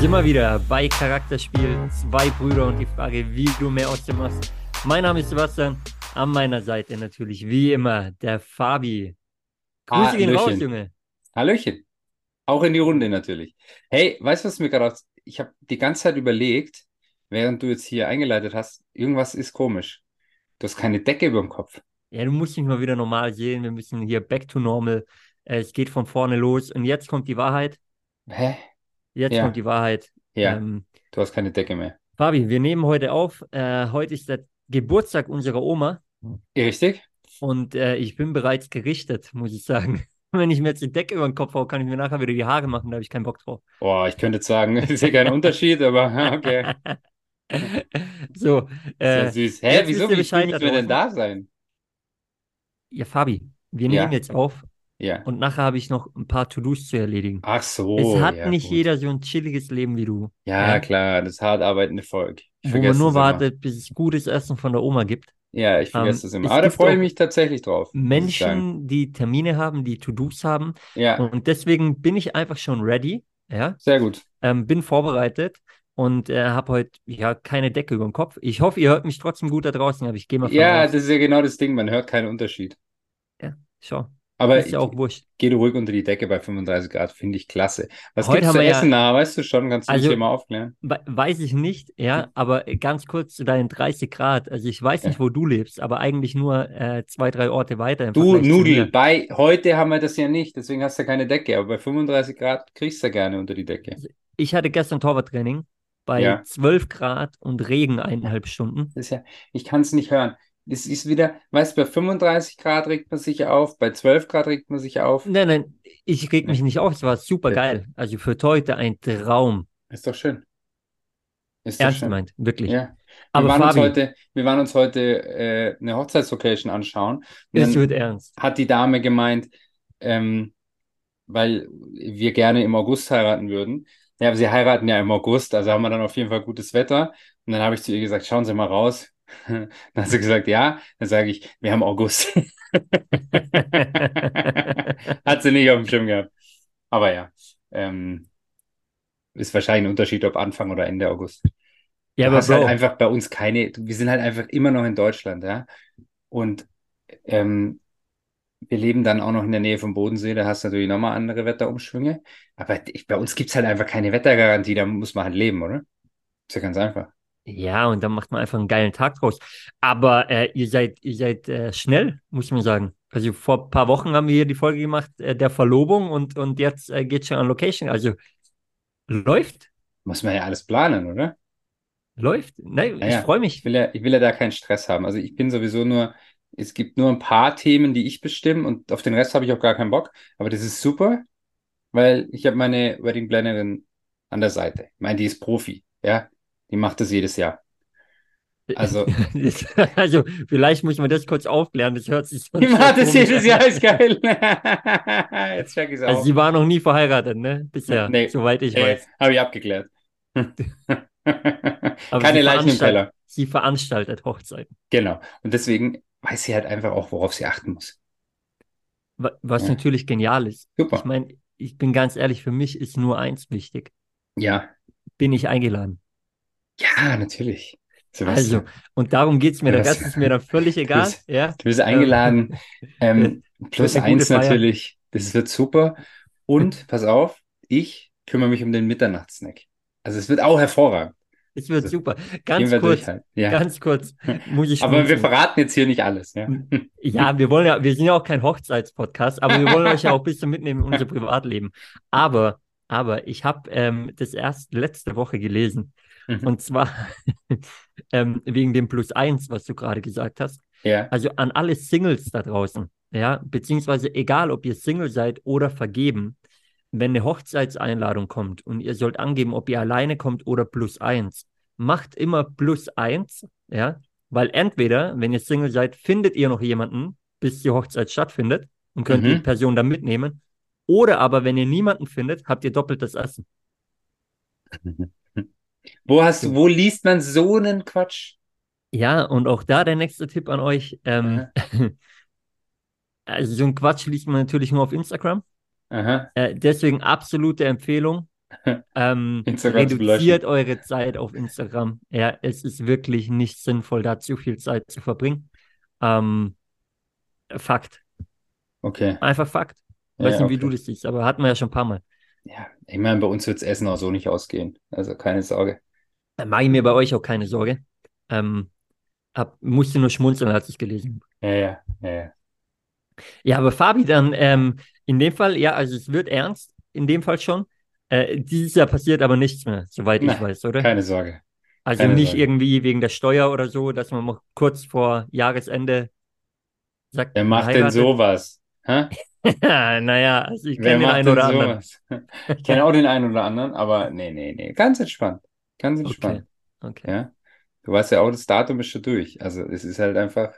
Sind wir wieder bei Charakterspiel, zwei Brüder und die Frage, wie du mehr aus dem machst. Mein Name ist Sebastian, an meiner Seite natürlich wie immer der Fabi. Grüße gehen raus, Junge. Hallöchen. Auch in die Runde natürlich. Hey, weißt du, was mir gerade Ich habe die ganze Zeit überlegt, während du jetzt hier eingeleitet hast, irgendwas ist komisch. Du hast keine Decke über dem Kopf. Ja, du musst dich mal wieder normal sehen. Wir müssen hier back to normal. Äh, es geht von vorne los. Und jetzt kommt die Wahrheit. Hä? Jetzt ja. kommt die Wahrheit. Ja. Ähm, du hast keine Decke mehr. Fabi, wir nehmen heute auf. Äh, heute ist der Geburtstag unserer Oma. Richtig. Und äh, ich bin bereits gerichtet, muss ich sagen. Wenn ich mir jetzt die Decke über den Kopf haue, kann ich mir nachher wieder die Haare machen, da habe ich keinen Bock drauf. Boah, ich könnte jetzt sagen, ist ja kein Unterschied, aber okay. so. Äh, Sehr süß. Hä, wieso? Wie müssen wir denn da sein? Ja, Fabi, wir nehmen ja. jetzt auf. Ja. Und nachher habe ich noch ein paar To-Dos zu erledigen. Ach so. Es hat ja, nicht gut. jeder so ein chilliges Leben wie du. Ja, ja. klar, das hart arbeitende Volk. Ich Wo man nur wartet, bis es gutes Essen von der Oma gibt. Ja, ich vergesse ähm, das immer. Aber da freue ich mich tatsächlich drauf. Menschen, die Termine haben, die To-Dos haben. Ja. Und deswegen bin ich einfach schon ready. Ja. Sehr gut. Ähm, bin vorbereitet und äh, habe heute ja keine Decke über dem Kopf. Ich hoffe, ihr hört mich trotzdem gut da draußen, aber ich gehe mal Ja, raus. das ist ja genau das Ding, man hört keinen Unterschied. Ja, schau. Aber ist ja auch wurscht. Geh du ruhig unter die Decke bei 35 Grad, finde ich klasse. Was Heute gibt's zu haben wir essen ja- nah, weißt du schon? Kannst du Also- hier mal aufklären? We- Weiß ich nicht, ja, aber ganz kurz zu deinen 30 Grad. Also ich weiß nicht, wo du lebst, aber eigentlich nur äh, zwei, drei Orte weiter. Du, Vergleich Nudel, bei heute haben wir das ja nicht, deswegen hast du ja keine Decke. Aber bei 35 Grad kriegst du ja gerne unter die Decke. Ich hatte gestern Torwarttraining bei Ja. 12 Grad und Regen eineinhalb Stunden. Das ist ja, ich kann es nicht hören. Es ist wieder, weißt du, bei 35 Grad regt man sich auf, bei 12 Grad regt man sich auf. Nein, nein, ich reg mich nicht auf. Es war super geil. Also für heute ein Traum. Ist doch schön. Ist Ernst gemeint, wirklich. Ja. Wir Aber waren uns Fabi, heute, wir waren uns heute äh, eine Hochzeitslocation anschauen. Es dann wird ernst. hat die Dame gemeint, ähm, weil wir gerne im August heiraten würden. Ja, aber sie heiraten ja im August, also haben wir dann auf jeden Fall gutes Wetter. Und dann habe ich zu ihr gesagt, schauen Sie mal raus. Dann hat sie gesagt, ja. Dann sage ich, wir haben August. Hat sie nicht auf dem Schirm gehabt. Aber ja, ähm, ist wahrscheinlich ein Unterschied, ob Anfang oder Ende August. Ja, Du aber hast halt Bro, einfach bei uns keine, wir sind halt einfach immer noch in Deutschland, ja. Und ähm, wir leben dann auch noch in der Nähe vom Bodensee, da hast du natürlich nochmal andere Wetterumschwünge. Aber ich, bei uns gibt's halt einfach keine Wettergarantie, da muss man halt leben, oder? Ist ja ganz einfach. Ja, und dann macht man einfach einen geilen Tag draus. Aber äh, ihr seid, ihr seid äh, schnell, muss man sagen. Also vor ein paar Wochen haben wir hier die Folge gemacht, äh, der Verlobung und, und jetzt äh, geht schon an Location. Also läuft, Muss man ja alles planen, oder? läuft. Nein, Naja, ich freue mich. Ich will ja, ich will ja da keinen Stress haben. Also ich bin sowieso nur, es gibt nur ein paar Themen, die ich bestimme und auf den Rest habe ich auch gar keinen Bock. Aber das ist super, weil ich habe meine Wedding Plannerin an der Seite. Ich meine, die ist Profi, ja. Die macht das jedes Jahr. Also, Also, vielleicht muss man das kurz aufklären. Das hört sich sonst die macht so das jedes. Jahr, ist geil. Jetzt check ich es Also, auch. sie war noch nie verheiratet, ne? Bisher, Nee, soweit ich äh, weiß. habe ich abgeklärt. Aber Keine Leichen im Keller. Sie veranstaltet Hochzeiten. Genau. Und deswegen weiß sie halt einfach auch, worauf sie achten muss. Wa- Was Ja. natürlich genial ist. Super. Ich meine, ich bin ganz ehrlich, für mich ist nur eins wichtig. Ja. Bin ich eingeladen? Ja, natürlich. Also, Sebastian. und darum geht es mir. Der Rest ist mir dann völlig egal. bist- Ja. Du bist eingeladen. Ähm, plus eine gute eins natürlich. Das wird super. Und pass auf, ich kümmere mich um den Mitternachtssnack. Also es wird auch hervorragend. Es wird So, super. Ganz wir kurz, halt. Ja. ganz kurz muss ich Aber wir verraten jetzt hier nicht alles. Ja. Ja, wir wollen ja, wir sind ja auch kein Hochzeitspodcast, aber wir wollen euch ja auch ein bisschen mitnehmen in unser Privatleben. Aber, aber ich habe ähm, das erst letzte Woche gelesen. Mhm. Und zwar ähm, wegen dem Plus eins, was du gerade gesagt hast. Ja. Also an alle Singles da draußen, ja, beziehungsweise egal, ob ihr Single seid oder vergeben, wenn eine Hochzeitseinladung kommt und ihr sollt angeben, ob ihr alleine kommt oder plus eins, macht immer plus eins, ja, weil entweder, wenn ihr Single seid, findet ihr noch jemanden, bis die Hochzeit stattfindet und könnt die Mhm. Person dann mitnehmen. Oder aber, wenn ihr niemanden findet, habt ihr doppelt das Essen. Wo hast wo liest man so einen Quatsch? Ja, und auch da der nächste Tipp an euch. Ähm, also so ein Quatsch liest man natürlich nur auf Instagram. Äh, deswegen absolute Empfehlung. Ähm, reduziert eure Zeit auf Instagram. Ja, es ist wirklich nicht sinnvoll, da zu viel Zeit zu verbringen. Ähm, Fakt. Okay. Einfach Fakt. Ja, Weiß nicht, wie okay. du das siehst, aber hatten wir ja schon ein paar Mal. Ja, ich meine, bei uns wird das Essen auch so nicht ausgehen. Also keine Sorge. Da mache ich mir bei euch auch keine Sorge. Ähm, hab, musste nur schmunzeln, als ich gelesen habe. Ja, ja, ja, ja. Ja, aber Fabi, dann ähm, in dem Fall, ja, also es wird ernst, in dem Fall schon. Äh, dieses Jahr passiert aber nichts mehr, soweit ich Nein, weiß, oder? Keine Sorge. Also keine nicht Sorge. irgendwie wegen der Steuer oder so, dass man noch kurz vor Jahresende sagt, Wer macht denn sowas? Hä? naja, also ich kenne den einen oder anderen. sowas? Ich kenne auch den einen oder anderen, aber nee, nee, nee. Ganz entspannt. Ganz entspannt. Okay. Ja. Du weißt ja auch, das Datum ist schon durch. Also es ist halt einfach,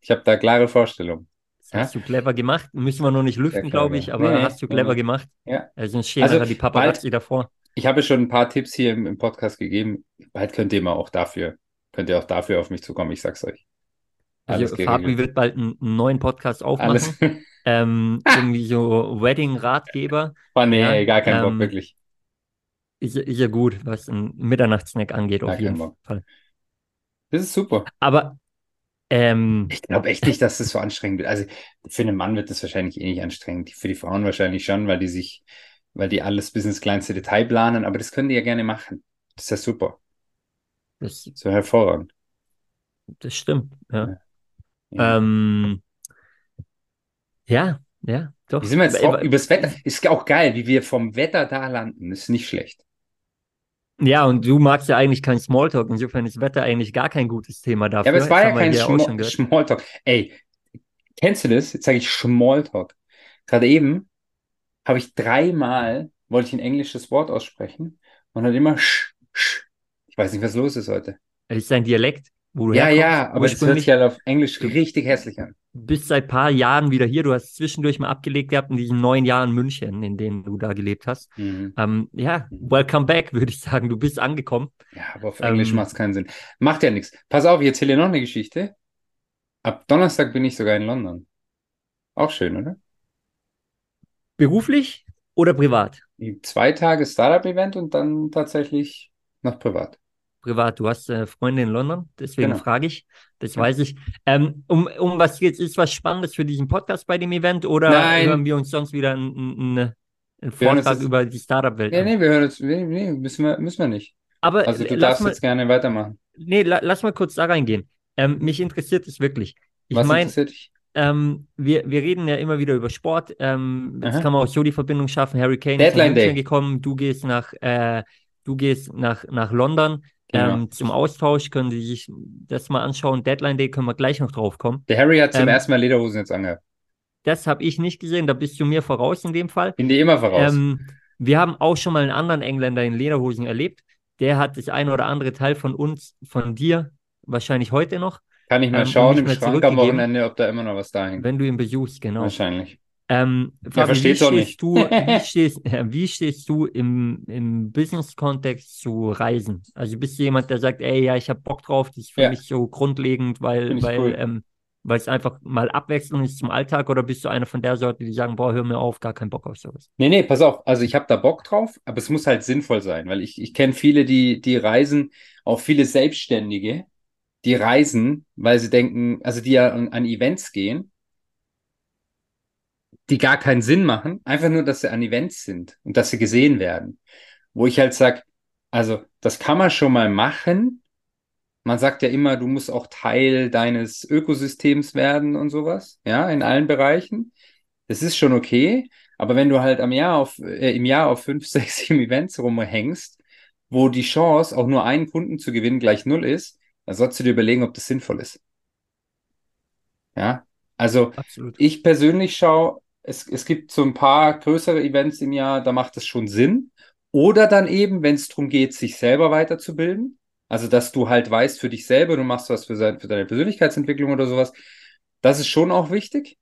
ich habe da klare Vorstellungen. Das hast du clever gemacht. Müssen wir noch nicht lüften, glaube ich, aber Nee, hast du clever nee. gemacht. Ja. Äh, sonst stehen Also, die Paparazzi davor. Ich habe schon ein paar Tipps hier im, im Podcast gegeben. Bald könnt ihr mal auch dafür, könnt ihr auch dafür auf mich zukommen, ich sag's euch. Alles Also Fabi wird bald einen, einen neuen Podcast aufmachen. Ähm, irgendwie so Wedding-Ratgeber. Oh nee, Ja, gar keinen Bock, ähm, wirklich. Ist, ja- ist ja gut, was einen Mitternachtssnack angeht, auf jeden keinen Bock. Fall. Das ist super. Aber ähm, Ich glaube echt nicht, dass das so anstrengend wird. Also für einen Mann wird das wahrscheinlich eh nicht anstrengend. Für die Frauen wahrscheinlich schon, weil die sich, weil die alles bis ins kleinste Detail planen. Aber das können die ja gerne machen. Das ist ja super. das, So hervorragend. das stimmt. Ja. Ja. Ähm, ja, ja, doch. Wie sind wir jetzt drauf? Übers Wetter. Ist auch geil, wie wir vom Wetter da landen. Ist nicht schlecht. Ja, und du magst ja eigentlich kein Smalltalk. Insofern ist Wetter eigentlich gar kein gutes Thema Ja, dafür. aber es war ja kein Schmo. Smalltalk. Ey, kennst du das? Jetzt sage ich Smalltalk. Gerade eben habe ich dreimal, wollte ich ein englisches Wort aussprechen und hat immer sch, sch. Ich weiß nicht, was los ist heute. Das ist ein Dialekt, wo du Ja, herkommst, ja, aber das hört sich halt auf Englisch richtig hässlich an. Bist seit paar Jahren wieder hier. Du hast zwischendurch mal abgelegt gehabt in diesen neun Jahren München, in denen du da gelebt hast. Mhm. Ähm, ja, welcome back, würde ich sagen. Du bist angekommen. Ja, aber auf Englisch Ähm, macht es keinen Sinn. Macht ja nichts. Pass auf, ich erzähle dir noch eine Geschichte. Ab Donnerstag bin ich sogar in London. Auch schön, oder? Beruflich oder privat? Zwei Tage Startup-Event und dann tatsächlich noch privat. Privat. Du hast äh, Freunde in London, deswegen Genau. frage ich. Das Ja. weiß ich. Ähm, um, um was geht's? Ist was Spannendes für diesen Podcast bei dem Event oder Nein. hören wir uns sonst wieder einen, einen, uns Vortrag über die Startup-Welt Nee, an? nee, wir hören uns. Nee, nee, müssen wir, müssen wir nicht. Aber Also du darfst mal, jetzt gerne weitermachen. nee, la, lass mal kurz da reingehen. Ähm, mich interessiert es wirklich. Ich Was meine, interessiert dich? ähm, wir, wir reden ja immer wieder über Sport. Ähm, jetzt kann man auch so die Verbindung schaffen. Harry Kane ist nach Deadline München gekommen. Du gehst nach, äh, du gehst nach, nach London Ähm, zum Austausch. Können Sie sich das mal anschauen. Deadline Day können wir gleich noch drauf kommen. Der Harry hat zum ähm, ersten Mal Lederhosen jetzt angehabt. Das habe ich nicht gesehen. Da bist du mir voraus in dem Fall. Bin dir immer voraus. Ähm, wir haben auch schon mal einen anderen Engländer in Lederhosen erlebt. Der hat das eine oder andere Teil von uns, von dir, wahrscheinlich heute noch, Kann ich mal ähm, schauen im Schrank am. Wochenende, ob da immer noch was da hängt. wenn du ihn besuchst, genau. Wahrscheinlich. Ähm, Fabi, wie stehst nicht. du, wie stehst, äh, wie stehst du im, im Business-Kontext zu Reisen? Also bist du jemand, der sagt, ey, ja, ich habe Bock drauf, das ist für Ja. mich so grundlegend, weil, weil, cool. ähm, weil es einfach mal Abwechslung ist zum Alltag, oder bist du einer von der Sorte, die sagen, boah, hör mir auf, gar keinen Bock auf sowas? Nee, nee, pass auf. Also ich habe da Bock drauf, aber es muss halt sinnvoll sein, weil ich, ich kenne viele, die, die reisen, auch viele Selbstständige, die reisen, weil sie denken, also die ja an, an Events gehen, die gar keinen Sinn machen, einfach nur, dass sie an Events sind und dass sie gesehen werden. Wo ich halt sag, also das kann man schon mal machen. Man sagt ja immer, du musst auch Teil deines Ökosystems werden und sowas, ja, in allen Bereichen. Das ist schon okay, aber wenn du halt am Jahr auf, äh, im Jahr auf fünf, sechs, sieben Events rumhängst, wo die Chance, auch nur einen Kunden zu gewinnen, gleich null ist, dann sollst du dir überlegen, ob das sinnvoll ist. Ja, also Absolut. ich persönlich schaue, es, es gibt so ein paar größere Events im Jahr, da macht es schon Sinn. Oder dann eben, wenn es darum geht, sich selber weiterzubilden. Also, dass du halt weißt für dich selber, du machst was für, sein, für deine Persönlichkeitsentwicklung oder sowas. Das ist schon auch wichtig.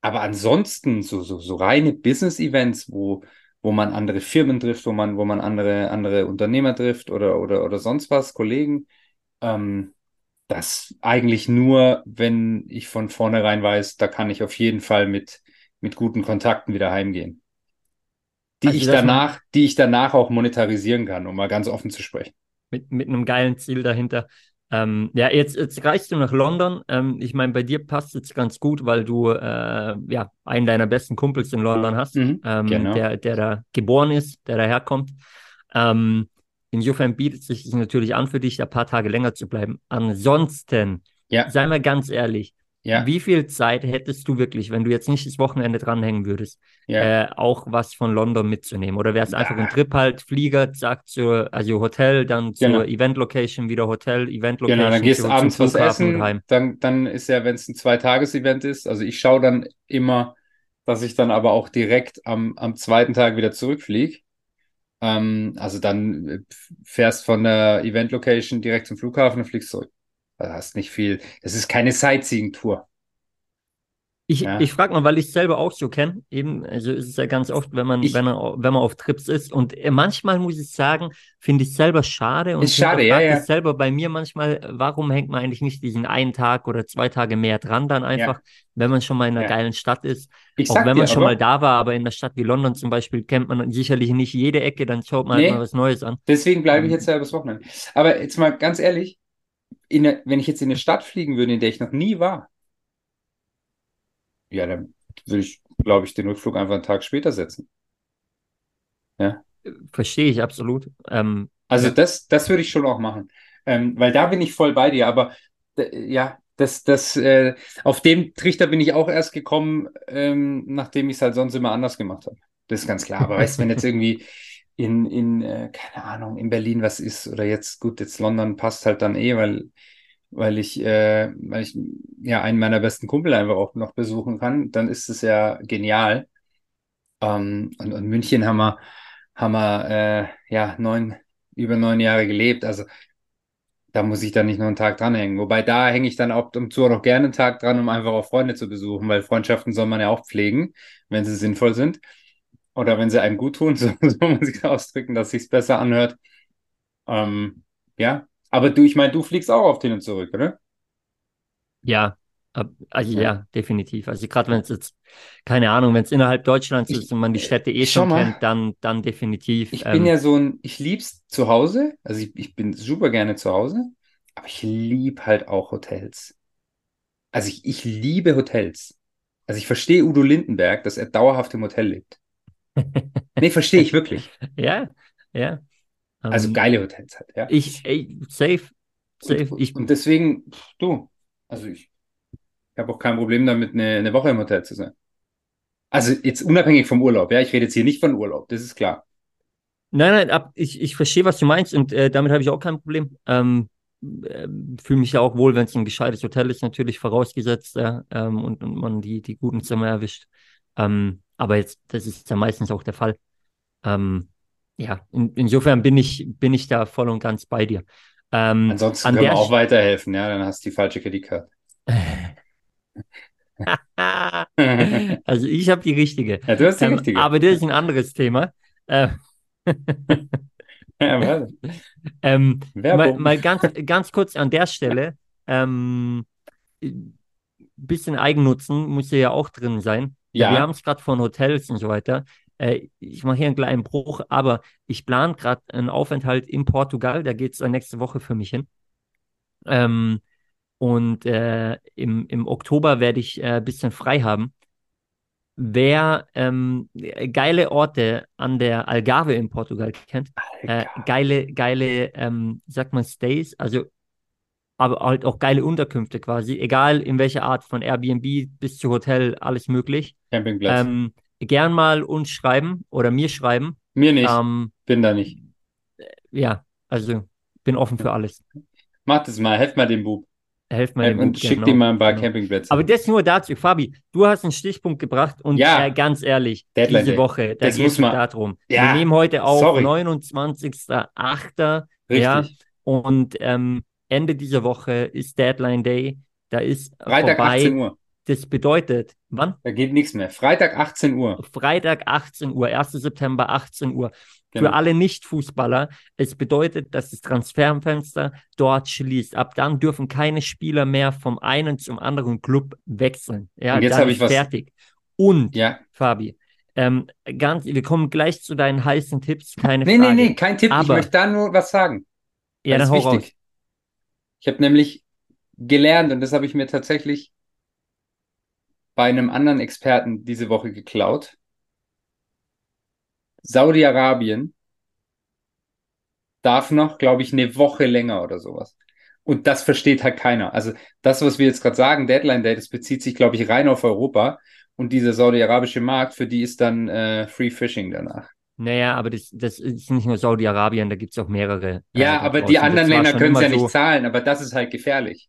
Aber ansonsten, so, so, so reine Business-Events, wo, wo man andere Firmen trifft, wo man, wo man andere, andere Unternehmer trifft oder, oder, oder sonst was, Kollegen, ähm, das eigentlich nur, wenn ich von vornherein weiß, da kann ich auf jeden Fall mit, mit guten Kontakten wieder heimgehen. die Also, ich dass man- danach, die ich danach auch monetarisieren kann, um mal ganz offen zu sprechen. mit, mit einem geilen Ziel dahinter. Ähm, ja, jetzt, jetzt reist du nach London. Ähm, ich meine, bei dir passt es ganz gut, weil du äh, ja einen deiner besten Kumpels in London hast, Mhm, ähm, genau. der, der da geboren ist, der daherkommt. Ähm, insofern bietet es sich natürlich an für dich, ein paar Tage länger zu bleiben. Ansonsten, Ja, sei mal ganz ehrlich, ja, wie viel Zeit hättest du wirklich, wenn du jetzt nicht das Wochenende dranhängen würdest, ja. äh, auch was von London mitzunehmen? Oder wäre es einfach ein Ja. Trip halt, Flieger, zack, zur, also Hotel, dann zur Genau. Event-Location, wieder Hotel, Event-Location, Genau, dann gehst du abends was essen. heim. Dann, dann ist ja, wenn es ein Zweitages-Event ist, also ich schaue dann immer, dass ich dann aber auch direkt am, am zweiten Tag wieder zurückfliege. Ähm, also dann äh, fährst von der Event-Location direkt zum Flughafen und fliegst zurück. Da hast nicht viel. Das ist keine Sightseeing-Tour. Ich, Ja. ich frage mal, weil ich es selber auch so kenne, eben, also ist es ja ganz oft, wenn man, Ich- wenn man, wenn man auf Trips ist und äh, manchmal muss ich sagen, finde ich selber schade und Ist schade, ja, ja. das selber bei mir manchmal, warum hängt man eigentlich nicht diesen einen Tag oder zwei Tage mehr dran dann einfach, wenn man schon mal in einer Ja. geilen Stadt ist. Ich Auch wenn dir man schon aber, mal da war, aber in einer Stadt wie London zum Beispiel kennt man sicherlich nicht jede Ecke, dann schaut man Nee. halt mal was Neues an. deswegen bleibe ich Ähm, jetzt ja übers Wochenende. Aber jetzt mal ganz ehrlich, eine, wenn ich jetzt in eine Stadt fliegen würde, in der ich noch nie war, ja, dann würde ich, glaube ich, den Rückflug einfach einen Tag später setzen. Verstehe ich absolut. Ähm, Also Ja. das, das würde ich schon auch machen. Ähm, weil da bin ich voll bei dir. Aber ja, das, das, äh, auf dem Trichter bin ich auch erst gekommen, ähm, nachdem ich es halt sonst immer anders gemacht habe. Das ist ganz klar. Aber weißt du, wenn jetzt irgendwie in, in äh, keine Ahnung, in Berlin was ist oder jetzt, gut, jetzt London passt halt dann eh, weil, weil ich, äh, weil ich ja einen meiner besten Kumpel einfach auch noch besuchen kann, dann ist es ja genial. Ähm, und, und München haben wir, haben wir äh, ja neun, über neun Jahre gelebt. Also da muss ich dann nicht nur einen Tag dranhängen. Wobei da hänge ich dann ab und zu auch noch gerne einen Tag dran, um einfach auch Freunde zu besuchen, weil Freundschaften soll man ja auch pflegen, wenn sie sinnvoll sind. Oder wenn sie einem gut tun, so soll man sich ausdrücken, dass sich's besser anhört. Ähm, ja, aber du, ich meine, du fliegst auch auf den und zurück, oder? Ja, also Ja. ja, definitiv. Also gerade wenn es jetzt, keine Ahnung, wenn es innerhalb Deutschlands Ich- ist und man die Städte eh schon mal. kennt, dann, dann definitiv. Ich Ähm, bin ja so ein, ich lieb's zu Hause, also ich, ich bin super gerne zu Hause, aber ich lieb halt auch Hotels. Also ich, ich liebe Hotels. Also ich verstehe Udo Lindenberg, dass er dauerhaft im Hotel lebt. Nee, verstehe ich wirklich. ja, ja. Also Ähm, geile Hotels halt, ja. Ich, ey, safe, safe. Und, Ich, und deswegen, du, also ich, ich habe auch kein Problem damit, eine, eine Woche im Hotel zu sein. Also jetzt unabhängig vom Urlaub, ja, ich rede jetzt hier nicht von Urlaub, das ist klar. nein, nein, ab, ich, ich verstehe, was du meinst und äh, damit habe ich auch kein Problem. Ähm, äh, fühle mich ja auch wohl, wenn es ein gescheites Hotel ist, natürlich vorausgesetzt, ja, ähm, und, und man die, die guten Zimmer erwischt. Ähm, aber jetzt, das ist ja meistens auch der Fall. Ähm, ja, in, insofern bin ich, bin ich da voll und ganz bei dir. Ähm, Ansonsten an können wir auch weiterhelfen, ja, dann hast du die falsche Kreditkarte. Also ich habe die richtige. Ja, du hast die Ähm, richtige. aber das ist ein anderes Thema. Äh, Ja, ähm, mal, mal ganz, ganz kurz an der Stelle. Ähm, bisschen Eigennutzen muss ja auch drin sein. Ja. Wir haben es gerade von Hotels und so weiter. Äh, ich mache hier einen kleinen Bruch, aber ich plane gerade einen Aufenthalt in Portugal. Da geht es nächste Woche für mich hin. Ähm, und äh, im, im Oktober werde ich äh, ein bisschen frei haben. Wer ähm, geile Orte an der Algarve in Portugal kennt, äh, geile, geile, ähm, sag mal, Stays, also aber halt auch geile Unterkünfte quasi, egal in welcher Art, von Airbnb bis zu Hotel, alles möglich. Campingplatz. Ähm, gern mal uns schreiben oder mir schreiben. Mir nicht, Ähm, bin da nicht. ja, also bin offen für alles. Mach das mal, helft mal dem Bub. Helft Helft dem und Bub, schickt genau, ihm mal ein paar genau. Campingplätze. Aber das nur dazu, Fabi, du hast einen Stichpunkt gebracht und Ja. äh, ganz ehrlich, Deadline diese Day. Woche, da Das geht muss es man- darum. Ja, Wir nehmen heute auf, sorry. 29.08. Richtig. Ja, und ähm, Ende dieser Woche ist Deadline Day. Da ist Freitag vorbei. 18 Uhr. Das bedeutet, wann? Da geht nichts mehr. Freitag 18 Uhr. Freitag 18 Uhr, 1. September 18 Uhr. Genau. Für alle Nicht-Fußballer, es bedeutet, dass das Transferfenster dort schließt. Ab dann dürfen keine Spieler mehr vom einen zum anderen Club wechseln. Ja, Und jetzt habe ich was- fertig. Und, Ja, Fabi, Ähm, ganz, wir kommen gleich zu deinen heißen Tipps, keine Nee, Frage. nee, nee, kein Tipp. ich Aber- möchte da nur was sagen. Ja, Das dann hau wichtig. raus. Ich habe nämlich gelernt, und das habe ich mir tatsächlich bei einem anderen Experten diese Woche geklaut. Saudi-Arabien darf noch, glaube ich, eine Woche länger oder sowas. Und das versteht halt keiner. Also das, was wir jetzt gerade sagen, Deadline Day, das bezieht sich, glaube ich, rein auf Europa. Und dieser saudi-arabische Markt, für die ist dann äh, Free Fishing danach. Naja, aber das, das ist nicht nur Saudi-Arabien, da gibt es auch mehrere. äh, Ja, da aber draußen. die anderen Länder können es ja nicht so- zahlen, aber das ist halt gefährlich.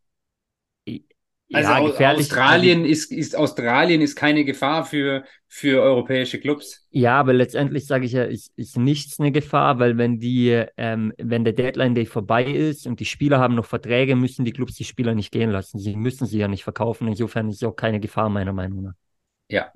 Also ja, gefährlich. Australien ist, ist Australien ist keine Gefahr für, für europäische Clubs. Ja, aber letztendlich sage ich ja, ist, ist nichts eine Gefahr, weil wenn die, ähm, wenn der Deadline Day vorbei ist und die Spieler haben noch Verträge, müssen die Clubs die Spieler nicht gehen lassen. Sie müssen sie ja nicht verkaufen. Insofern ist es auch keine Gefahr, meiner Meinung nach. Ja.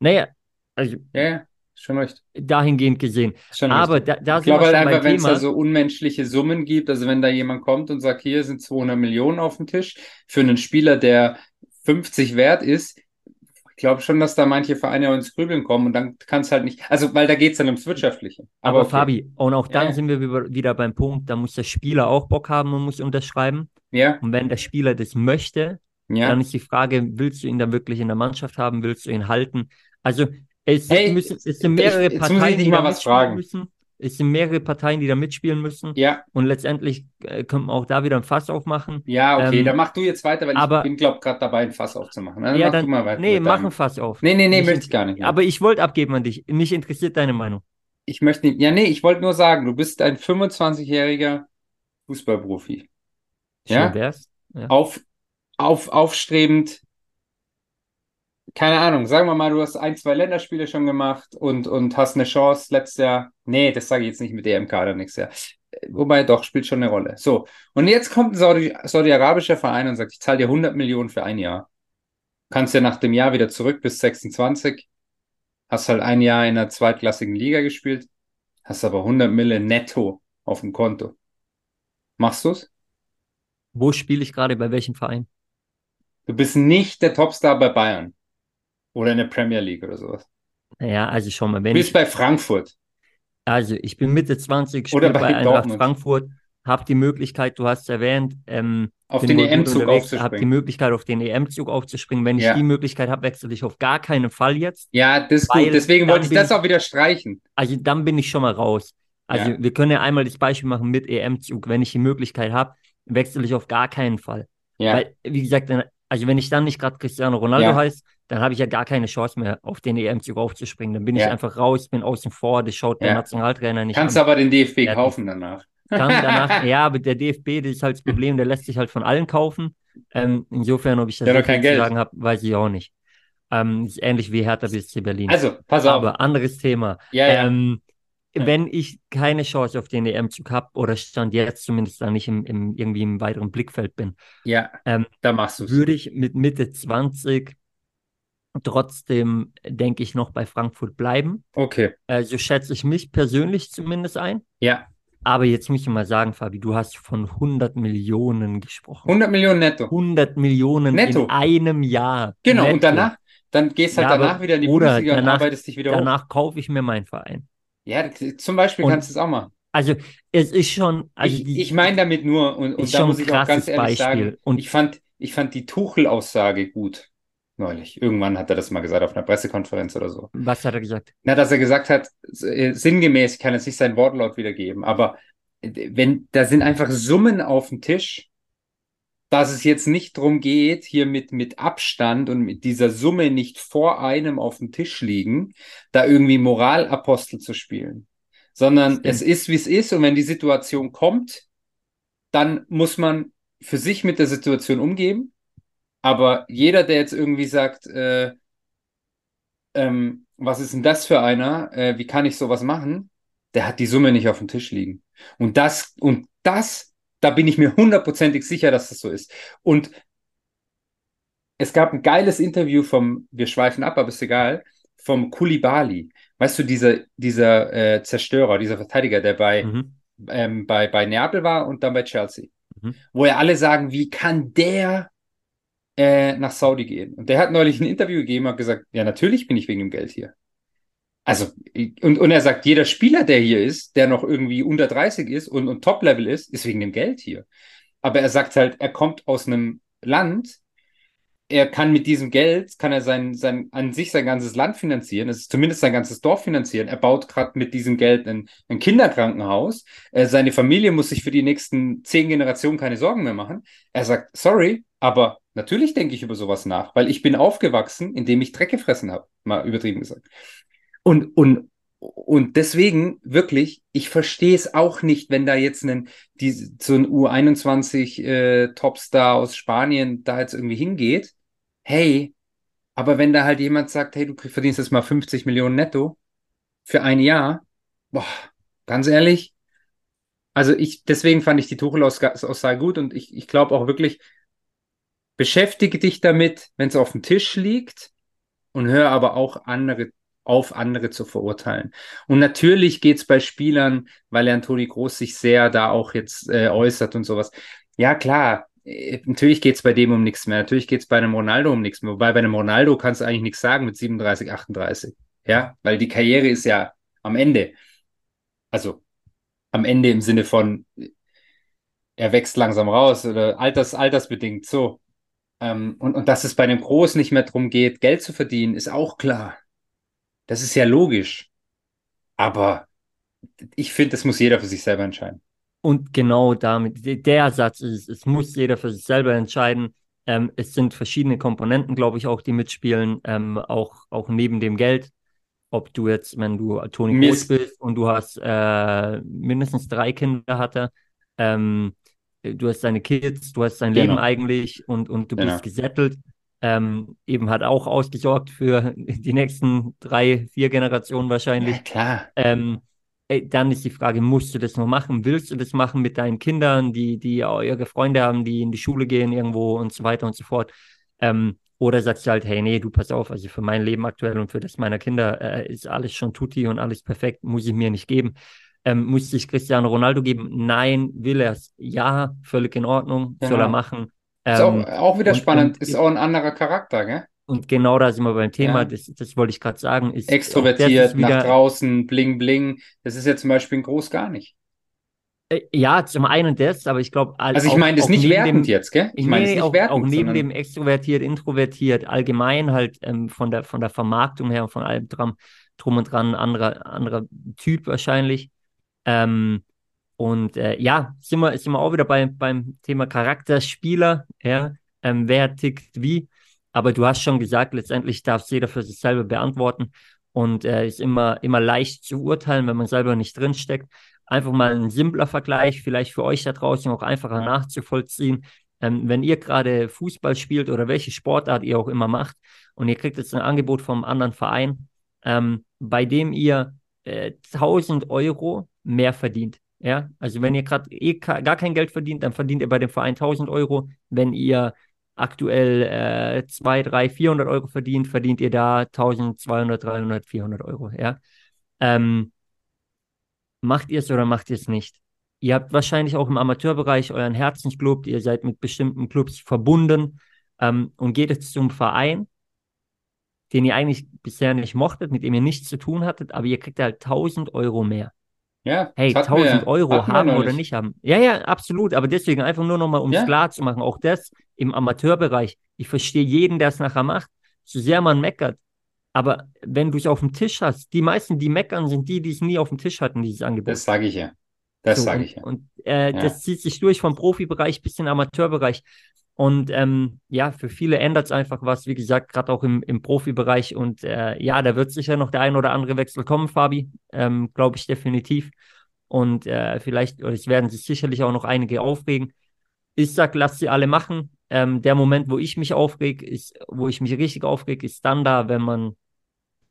Naja, also Ja, ja, schon recht. dahingehend gesehen. Schon Aber richtig. da, da Ich sind wir glaube halt einfach, wenn es da so unmenschliche Summen gibt, also wenn da jemand kommt und sagt, hier sind 200 Millionen auf dem Tisch für einen Spieler, der 50 wert ist, ich glaube schon, dass da manche Vereine auch ins Grübeln kommen und dann kann es halt nicht, also weil da geht es dann ums Wirtschaftliche. Aber, okay. Fabi, und auch dann Ja. sind wir wieder- wieder beim Punkt, da muss der Spieler auch Bock haben und muss unterschreiben. Ja, Und wenn der Spieler das möchte, ja. Dann ist die Frage, willst du ihn dann wirklich in der Mannschaft haben? Willst du ihn halten? Also es, Hey, müssen, es sind mehrere ich- Parteien, die mal da was mitspielen fragen. müssen. Es sind mehrere Parteien, die da mitspielen müssen. Ja, Und letztendlich äh, können wir auch da wieder ein Fass aufmachen. ja, okay, Ähm, dann mach du jetzt weiter, weil aber- ich bin, glaube gerade dabei, ein Fass aufzumachen. Dann ja, mach dann, du mal weiter. nee, mach ein Fass auf. Nee, nee, nee, Mich möchte ich gar nicht. mehr. Aber ich wollte abgeben an dich. Mich interessiert deine Meinung. Ich möchte nicht, ja, nee, ich wollte nur sagen, du bist ein 25-jähriger Fußballprofi. Schön Ja? wär's. Ja. Auf, auf, aufstrebend, keine Ahnung, sagen wir mal, du hast ein, zwei Länderspiele schon gemacht und, und hast eine Chance letztes Jahr. Nee, das sage ich jetzt nicht mit EMK oder nächstes Jahr. Wobei, doch, spielt schon eine Rolle. So, und jetzt kommt ein Saudi- saudi-arabischer Verein und sagt, ich zahle dir 100 Millionen für ein Jahr. Kannst ja nach dem Jahr wieder zurück bis 26. Hast halt ein Jahr in der zweitklassigen Liga gespielt, hast aber 100 Mille netto auf dem Konto. Machst du's? Wo spiele ich gerade? Bei welchem Verein? Du bist nicht der Topstar bei Bayern oder in der Premier League oder sowas. Naja, also schau mal, Du wenn bist ich, bei Frankfurt. also ich bin Mitte 20, Oder spiele bei bei Eintracht. Frankfurt, habe die Möglichkeit, du hast es erwähnt, ähm, Auf den EM-Zug unterwegs, habe die aufzuspringen. Möglichkeit, auf den EM-Zug aufzuspringen. Wenn ich Ja. die Möglichkeit habe, wechsle ich auf gar keinen Fall jetzt. Ja, das ist gut. Deswegen wollte ich das ich- auch wieder streichen. Also dann bin ich schon mal raus. Also Ja. wir können ja einmal das Beispiel machen mit EM-Zug. Wenn ich die Möglichkeit habe, wechsle ich auf gar keinen Fall. Ja, Weil, wie gesagt, dann, also wenn ich dann nicht gerade Cristiano Ronaldo Ja. heiße, dann habe ich ja gar keine Chance mehr, auf den EM-Zug aufzuspringen. Dann bin ich Ja. einfach raus, bin außen vor, das schaut der Ja. Nationaltrainer nicht kannst an. aber den DFB Fertig. kaufen danach. Kann danach, ja, aber der DFB, das ist halt das Problem, der lässt sich halt von allen kaufen. Ähm, insofern, ob ich das Der viel zu sagen habe, weiß ich auch nicht. Ähm, ist ähnlich wie Hertha BSC Berlin. Also, pass auf. aber anderes Thema. Ja, ja. Ähm, Ja. wenn ich keine Chance auf den EM-Zug habe oder stand jetzt zumindest da nicht im, im, irgendwie im weiteren Blickfeld bin, ja, ähm, da machst du würde ich mit Mitte 20 trotzdem, denke ich, noch bei Frankfurt bleiben. Okay. Äh, so schätze ich mich persönlich zumindest ein. Ja, Aber jetzt muss ich mal sagen, Fabi, du hast von 100 Millionen gesprochen. 100 Millionen netto. 100 Millionen Netto. in einem Jahr. Genau, Netto. und danach, dann gehst halt Ja, danach wieder in die Bundesliga und arbeitest dich wieder. Danach kaufe ich mir meinen Verein. Ja, zum Beispiel Und- kannst du es auch machen. Also es ist schon, also ich ich meine damit nur, und, und da muss ich auch ganz ehrlich Beispiel. sagen, Und- ich fand, ich fand die Tuchel-Aussage gut. Neulich. Irgendwann hat er das mal gesagt auf einer Pressekonferenz oder so. was hat er gesagt? Na, dass er gesagt hat, äh, sinngemäß, kann jetzt nicht sein Wortlaut wiedergeben, aber äh, wenn, da sind einfach Summen auf dem Tisch, dass es jetzt nicht drum geht, hier mit, mit Abstand und mit dieser Summe nicht vor einem auf dem Tisch liegen, da irgendwie Moralapostel zu spielen, sondern es ist, wie es ist und wenn die Situation kommt, dann muss man für sich mit der Situation umgehen. Aber jeder, der jetzt irgendwie sagt, äh, ähm, was ist denn das für einer? Äh, wie kann ich sowas machen? Der hat die Summe nicht auf dem Tisch liegen. Und das, und das, da bin ich mir hundertprozentig sicher, dass das so ist. Und es gab ein geiles Interview vom, wir schweifen ab, aber ist egal, vom Kulibali. Weißt du, dieser, dieser äh, Zerstörer, dieser Verteidiger, der bei, Mhm. ähm, bei, bei Neapel war und dann bei Chelsea. Mhm. Wo ja alle sagen, wie kann der äh, nach Saudi gehen? Und der hat neulich ein Interview gegeben und hat gesagt, ja, natürlich bin ich wegen dem Geld hier. Also, und, und er sagt, jeder Spieler, der hier ist, der noch irgendwie unter 30 ist und, und Top-Level ist, ist wegen dem Geld hier. Aber er sagt halt, er kommt aus einem Land, er kann mit diesem Geld, kann er sein, sein, an sich sein ganzes Land finanzieren, es ist zumindest sein ganzes Dorf finanzieren. Er baut gerade mit diesem Geld ein, ein Kinderkrankenhaus. Äh, seine Familie muss sich für die nächsten zehn Generationen keine Sorgen mehr machen. Er sagt, sorry, aber natürlich denke ich über sowas nach, weil ich bin aufgewachsen, indem ich Dreck gefressen habe, mal übertrieben gesagt. Und, und, und deswegen wirklich, ich verstehe es auch nicht, wenn da jetzt ein, die, so ein U21 äh, aus Spanien da jetzt irgendwie hingeht. Hey, aber wenn da halt jemand sagt, hey, du verdienst jetzt mal 50 Millionen netto für ein Jahr, boah, ganz ehrlich, also ich, deswegen fand ich die Tuchel-Aussage gut und ich, ich glaube auch wirklich, beschäftige dich damit, wenn es auf dem Tisch liegt und hör aber auch andere auf andere zu verurteilen. Und natürlich geht's bei Spielern, weil er Toni Groß sich sehr da auch jetzt äh, äußert und sowas. Ja, klar, äh, natürlich geht's bei dem um nichts mehr. Natürlich geht's bei einem Ronaldo um nichts mehr. Wobei bei einem Ronaldo kannst du eigentlich nichts sagen mit 37, 38. Ja, weil die Karriere ist ja am Ende. Also am Ende im Sinne von, er wächst langsam raus oder alters, altersbedingt so. Ähm, und, und dass es bei einem Groß nicht mehr darum geht, Geld zu verdienen, ist auch klar. Das ist ja logisch. Aber ich finde, das muss jeder für sich selber entscheiden. Und genau damit, der Satz ist, es muss jeder für sich selber entscheiden. Ähm, es sind verschiedene Komponenten, glaube ich, auch, die mitspielen, ähm, auch, auch neben dem Geld. Ob du jetzt, wenn du Toni Groß bist und du hast äh, mindestens drei Kinder hatte, ähm, du hast deine Kids, du hast dein genau. Leben eigentlich und, und du genau. bist gesettelt ähm, eben hat auch ausgesorgt für die nächsten drei, vier Generationen wahrscheinlich. Ja, klar. Ähm, dann ist die Frage, musst du das noch machen? Willst du das machen mit deinen Kindern, die, die ihre Freunde haben, die in die Schule gehen irgendwo und so weiter und so fort? Ähm, oder sagst du halt, hey, nee, du pass auf, also für mein Leben aktuell und für das meiner Kinder äh, ist alles schon tutti und alles perfekt, muss ich mir nicht geben. Ähm, muss sich Cristiano Ronaldo geben? Nein, will er es? Ja, völlig in Ordnung, genau. soll er machen. Ist auch, ähm, auch wieder und, spannend, und, ist auch ein anderer Charakter, gell? Und genau da sind wir beim Thema, ja. das, das wollte ich gerade sagen. Ist, Extrovertiert, wieder, nach draußen, bling, bling. Das ist ja zum Beispiel ein Groß gar nicht. Äh, ja, zum einen das, aber ich glaube. Also, ich meine das nicht wertend dem, jetzt, gell? Ich meine nee, auch, wertend, auch neben dem extrovertiert, introvertiert, allgemein halt ähm, von, der, von der Vermarktung her und von allem drum, drum und dran, anderer, anderer Typ wahrscheinlich. Ähm, und äh, ja, sind wir, sind wir auch wieder bei, beim Thema Charakterspieler, ja, ähm, wer tickt wie. Aber du hast schon gesagt, letztendlich darf es jeder für sich selber beantworten und äh, ist immer, immer leicht zu urteilen, wenn man selber nicht drinsteckt. Einfach mal ein simpler Vergleich, vielleicht für euch da draußen auch einfacher nachzuvollziehen. Ähm, wenn ihr gerade Fußball spielt oder welche Sportart ihr auch immer macht und ihr kriegt jetzt ein Angebot vom anderen Verein, ähm, bei dem ihr äh, 1000 Euro mehr verdient. Ja, also wenn ihr gerade eh gar kein Geld verdient, dann verdient ihr bei dem Verein 1000 Euro. Wenn ihr aktuell äh, 2, 3, 400 Euro verdient, verdient ihr da 1200, 300, 400 Euro. Ja, ähm, macht ihr es oder macht ihr es nicht? Ihr habt wahrscheinlich auch im Amateurbereich euren Herzensclub, ihr seid mit bestimmten Clubs verbunden ähm, und geht jetzt zum Verein, den ihr eigentlich bisher nicht mochtet, mit dem ihr nichts zu tun hattet, aber ihr kriegt halt 1000 Euro mehr. Ja, hey, 1000 wir, Euro haben oder nicht. nicht haben. Ja, ja, absolut. Aber deswegen einfach nur nochmal, um es ja. klar zu machen, auch das im Amateurbereich. Ich verstehe jeden, der es nachher macht, so sehr man meckert. Aber wenn du es auf dem Tisch hast, die meisten, die meckern, sind die, die es nie auf dem Tisch hatten, dieses Angebot. Das sage ich ja. Das so, sage ich ja. Und äh, ja. das zieht sich durch vom Profibereich bis in den Amateurbereich. Und ähm, ja, für viele ändert es einfach was, wie gesagt, gerade auch im, im Profibereich. Und äh, ja, da wird sicher noch der ein oder andere Wechsel kommen, Fabi, ähm, glaube ich definitiv. Und äh, vielleicht, oder es werden sich sicherlich auch noch einige aufregen. Ich sag, lass sie alle machen. Ähm, der Moment, wo ich mich aufreg, ist, wo ich mich richtig aufreg, ist dann da, wenn man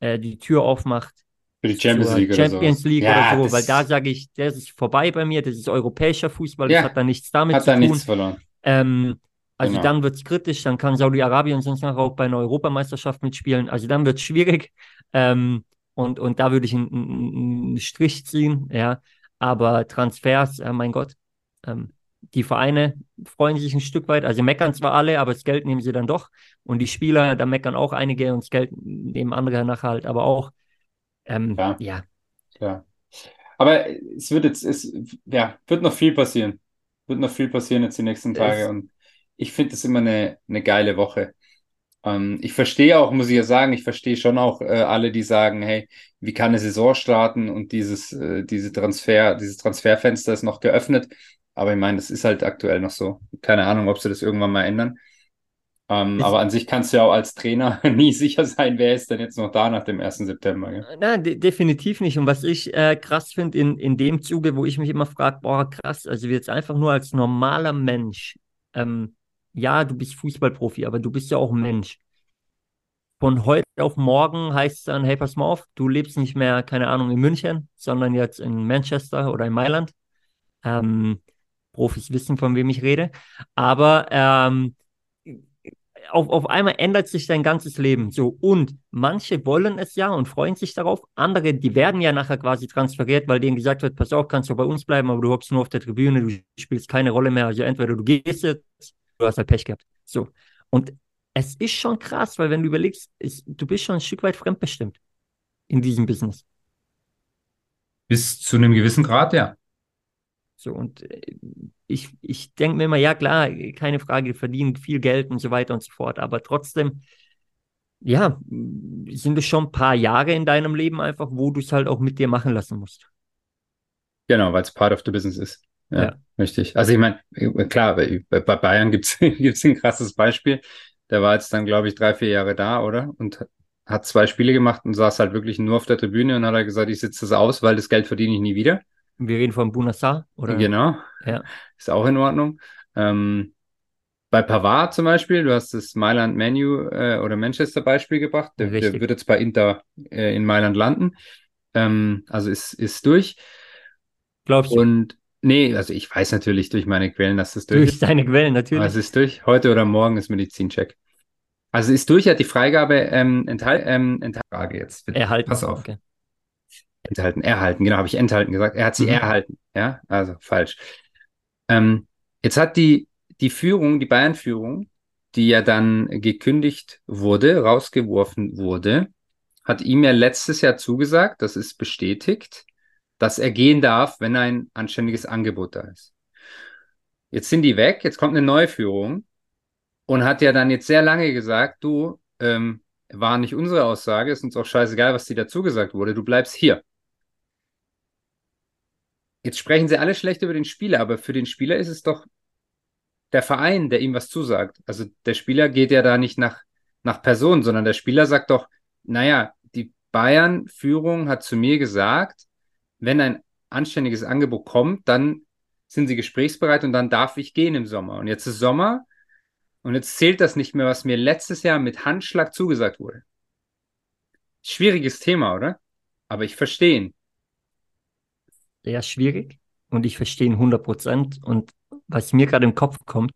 äh, die Tür aufmacht. Für die Champions League Champions oder League ja, oder so, weil da sage ich, das ist vorbei bei mir, das ist europäischer Fußball, das hat da nichts damit hat zu da tun. Nichts verloren. Ähm, also genau. dann wird es kritisch, dann kann Saudi-Arabien sonst noch auch bei einer Europameisterschaft mitspielen. Also dann wird es schwierig. Ähm, und, und da würde ich einen, einen, Strich ziehen, ja. Aber Transfers, äh, mein Gott, ähm, die Vereine freuen sich ein Stück weit, also meckern zwar alle, aber das Geld nehmen sie dann doch. Und die Spieler, da meckern auch einige und das Geld nehmen andere nachher halt aber auch. Ähm, Ja. ja. Klar. Aber es wird jetzt, es, ja, wird noch viel passieren. Wird noch viel passieren jetzt die nächsten Tage. Es- Und ich finde es immer eine, eine geile Woche. Ähm, ich verstehe auch, muss ich ja sagen, ich verstehe schon auch äh, alle, die sagen, hey, wie kann eine Saison starten und dieses, äh, diese Transfer, dieses Transferfenster ist noch geöffnet. Aber ich meine, das ist halt aktuell noch so. Keine Ahnung, ob sie das irgendwann mal ändern. Ähm, aber an sich kannst du ja auch als Trainer nie sicher sein, wer ist denn jetzt noch da nach dem 1. September. Gell? Nein, de definitiv nicht. Und was ich äh, krass finde in, in dem Zuge, wo ich mich immer frage, boah, krass, also jetzt einfach nur als normaler Mensch, ähm, ja, du bist Fußballprofi, aber du bist ja auch Mensch. Von heute auf morgen heißt es dann, hey, pass mal auf, du lebst nicht mehr, keine Ahnung, in München, sondern jetzt in Manchester oder in Mailand. Ähm, Profis wissen, von wem ich rede. Aber ähm, auf, auf einmal ändert sich dein ganzes Leben. So, und manche wollen es ja und freuen sich darauf. Andere, die werden ja nachher quasi transferiert, weil denen gesagt wird, pass auf, kannst du bei uns bleiben, aber du hockst nur auf der Tribüne, du spielst keine Rolle mehr. Also entweder du gehst jetzt, du hast halt Pech gehabt. So. Und es ist schon krass, weil wenn du überlegst, ist, du bist schon ein Stück weit fremdbestimmt in diesem Business. Bis zu einem gewissen Grad, ja. So, und äh, ich, ich denke mir immer, ja klar, keine Frage, die verdienen viel Geld und so weiter und so fort, aber trotzdem, ja, sind es schon ein paar Jahre in deinem Leben einfach, wo du es halt auch mit dir machen lassen musst. Genau, weil es part of the business ist. Ja, Ja. richtig. Also ich meine, klar, bei, bei Bayern gibt's gibt's ein krasses Beispiel. Der war jetzt dann, glaube ich, drei, vier Jahre da, oder? Und hat zwei Spiele gemacht und saß halt wirklich nur auf der Tribüne und hat er gesagt, ich sitze das aus, weil das Geld verdiene ich nie wieder. Wir reden von Bunassar, oder? Genau. Ja. Ist auch in Ordnung. Ähm, bei Pavard zum Beispiel, du hast das Mailand Menu äh, oder Manchester Beispiel gebracht. Der, der wird jetzt bei Inter äh, in Mailand landen. Ähm, also ist, ist durch. Glaubst du? Und nee, also ich weiß natürlich durch meine Quellen, dass das durch Durch ist. deine Quellen, natürlich. es ist durch. Heute oder morgen ist Medizincheck. Also ist durch, hat die Freigabe ähm, enthalten. Ähm, enthalten. Frage jetzt. Bitte. Erhalten. Pass auf. Okay. Enthalten, erhalten, genau, habe ich enthalten gesagt. Er hat sie Mhm. erhalten, ja, also falsch. Ähm, jetzt hat die, die Führung, die Bayern-Führung, die ja dann gekündigt wurde, rausgeworfen wurde, hat ihm ja letztes Jahr zugesagt, das ist bestätigt, dass er gehen darf, wenn ein anständiges Angebot da ist. Jetzt sind die weg, jetzt kommt eine neue Führung und hat ja dann jetzt sehr lange gesagt, du, ähm, war nicht unsere Aussage, ist uns auch scheißegal, was dir dazu gesagt wurde, du bleibst hier. Jetzt sprechen sie alle schlecht über den Spieler, aber für den Spieler ist es doch der Verein, der ihm was zusagt. Also der Spieler geht ja da nicht nach, nach Person, sondern der Spieler sagt doch, naja, die Bayern-Führung hat zu mir gesagt, wenn ein anständiges Angebot kommt, dann sind sie gesprächsbereit und dann darf ich gehen im Sommer. Und jetzt ist Sommer und jetzt zählt das nicht mehr, was mir letztes Jahr mit Handschlag zugesagt wurde. Schwieriges Thema, oder? Aber ich verstehe ihn. Sehr schwierig und ich verstehe ihn 100 Prozent. Und was mir gerade im Kopf kommt,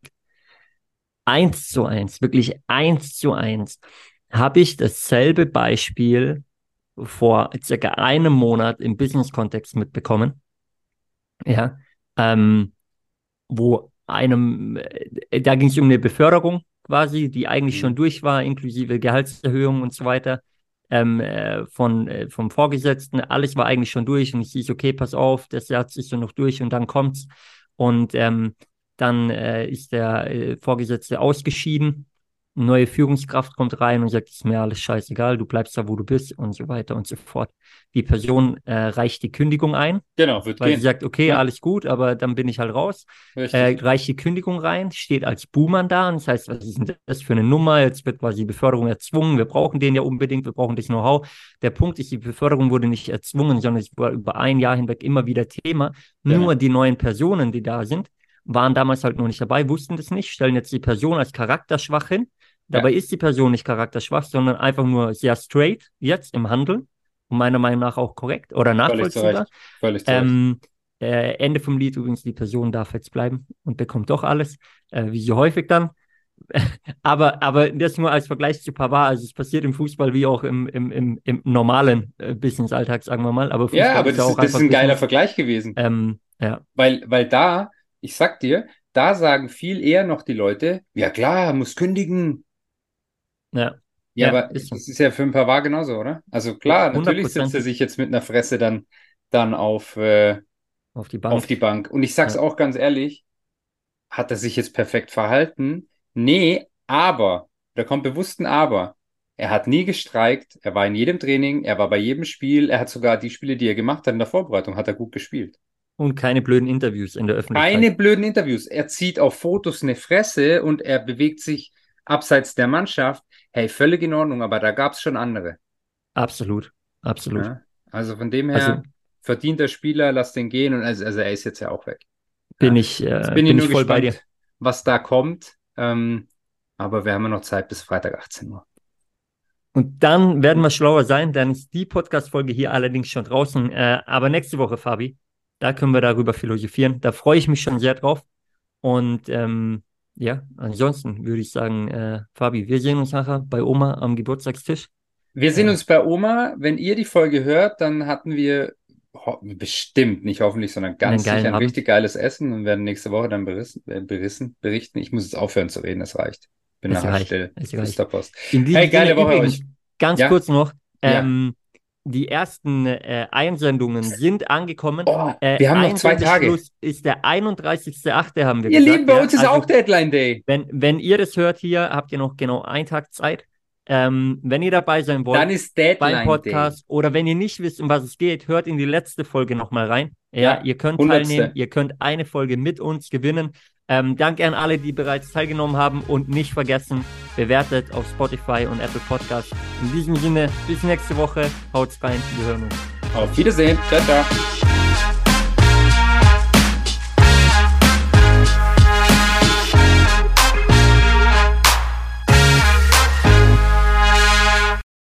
eins zu eins, wirklich eins zu eins, habe ich dasselbe Beispiel vor circa einem Monat im Business-Kontext mitbekommen. Ja, ähm, wo einem, äh, da ging es um eine Beförderung quasi, die eigentlich Mhm. schon durch war, inklusive Gehaltserhöhung und so weiter. Ähm, äh, von, äh, vom Vorgesetzten, alles war eigentlich schon durch und ich hieß, okay, pass auf, das Satz ist so noch durch und dann kommt's. Und ähm, dann äh, ist der äh, Vorgesetzte ausgeschieden, neue Führungskraft kommt rein und sagt, ist mir alles scheißegal, du bleibst da, wo du bist und so weiter und so fort. Die Person äh, reicht die Kündigung ein, Genau, wird weil sie gehen. sagt, okay, Ja. alles gut, aber dann bin ich halt raus äh, reicht die Kündigung rein, steht als Buhmann da und das heißt, was ist denn das für eine Nummer? Jetzt wird quasi die Beförderung erzwungen. Wir brauchen den ja unbedingt, wir brauchen das Know-how. Der Punkt ist, die Beförderung wurde nicht erzwungen, sondern es war über ein Jahr hinweg immer wieder Thema. Genau. Nur die neuen Personen, die da sind, waren damals halt noch nicht dabei, wussten das nicht, stellen jetzt die Person als charakterschwach hin. Dabei ist die Person nicht charakterschwach, sondern einfach nur sehr straight jetzt im Handeln und meiner Meinung nach auch korrekt oder nachvollziehbar. Völlig zu Recht. Ähm, äh, Ende vom Lied übrigens, die Person darf jetzt bleiben und bekommt doch alles, äh, wie so häufig dann. aber, aber das nur als Vergleich zu Pavard, also es passiert im Fußball wie auch im, im, im, im normalen äh, Business-Alltag, sagen wir mal. Aber Fußball Ja, aber ist das, ja ist, auch das ist ein geiler Business. Vergleich gewesen. Ähm, ja, Weil, weil da, ich sag dir, da sagen viel eher noch die Leute, ja klar, muss kündigen. Ja, Ja, aber ist das ist ja für ein paar war genauso, oder? Also klar, natürlich setzt er sich jetzt mit einer Fresse dann, dann auf, äh, auf, die Bank. auf die Bank. Und ich sag's ja. auch ganz ehrlich, hat er sich jetzt perfekt verhalten? Nee, aber, da kommt bewusst ein Aber. Er hat nie gestreikt, er war in jedem Training, er war bei jedem Spiel, er hat sogar die Spiele, die er gemacht hat in der Vorbereitung, hat er gut gespielt. Und keine blöden Interviews in der Öffentlichkeit. Keine blöden Interviews. Er zieht auf Fotos eine Fresse und er bewegt sich abseits der Mannschaft. Hey, völlig in Ordnung, aber da gab es schon andere. Absolut, absolut. Ja, also von dem her also, verdient der Spieler, lass den gehen und also, also er ist jetzt ja auch weg. Bin ja. ich, äh, bin, bin ich voll gespannt, bei dir. Was da kommt. Ähm, aber wir haben ja noch Zeit bis Freitag 18 Uhr. Und dann werden wir schlauer sein. Dann ist die Podcast-Folge hier allerdings schon draußen. Äh, aber nächste Woche, Fabi, da können wir darüber philosophieren. Da freue ich mich schon sehr drauf. Und ähm, ja, ansonsten würde ich sagen, äh, Fabi, wir sehen uns nachher bei Oma am Geburtstagstisch. Wir sehen äh, uns bei Oma. Wenn ihr die Folge hört, dann hatten wir bestimmt, nicht hoffentlich, sondern ganz sicher ein Abend. richtig geiles Essen und werden nächste Woche dann berissen, äh, berissen, berichten. Ich muss jetzt aufhören zu reden, das reicht. Bin es nachher still. Post. hey, geile Woche übrigens, euch. Ganz ja? kurz noch. Ähm, ja. Die ersten äh, Einsendungen sind angekommen. Oh, äh, wir haben noch zwei Tage. Schluss ist der 31.8. haben wir ihr gesagt. Lieben, bei uns ist also, auch Deadline Day. Wenn, wenn ihr das hört hier, habt ihr noch genau einen Tag Zeit. Ähm, wenn ihr dabei sein wollt Dann ist Deadline beim Podcast Day. oder wenn ihr nicht wisst, um was es geht, hört in die letzte Folge nochmal rein. Ja, ja, ihr könnt 100. teilnehmen, ihr könnt eine Folge mit uns gewinnen. Ähm, danke an alle, die bereits teilgenommen haben und nicht vergessen, bewertet auf Spotify und Apple Podcasts. In diesem Sinne, bis nächste Woche. Haut's rein, wir hören uns. Auf Wiedersehen. Ciao, ciao.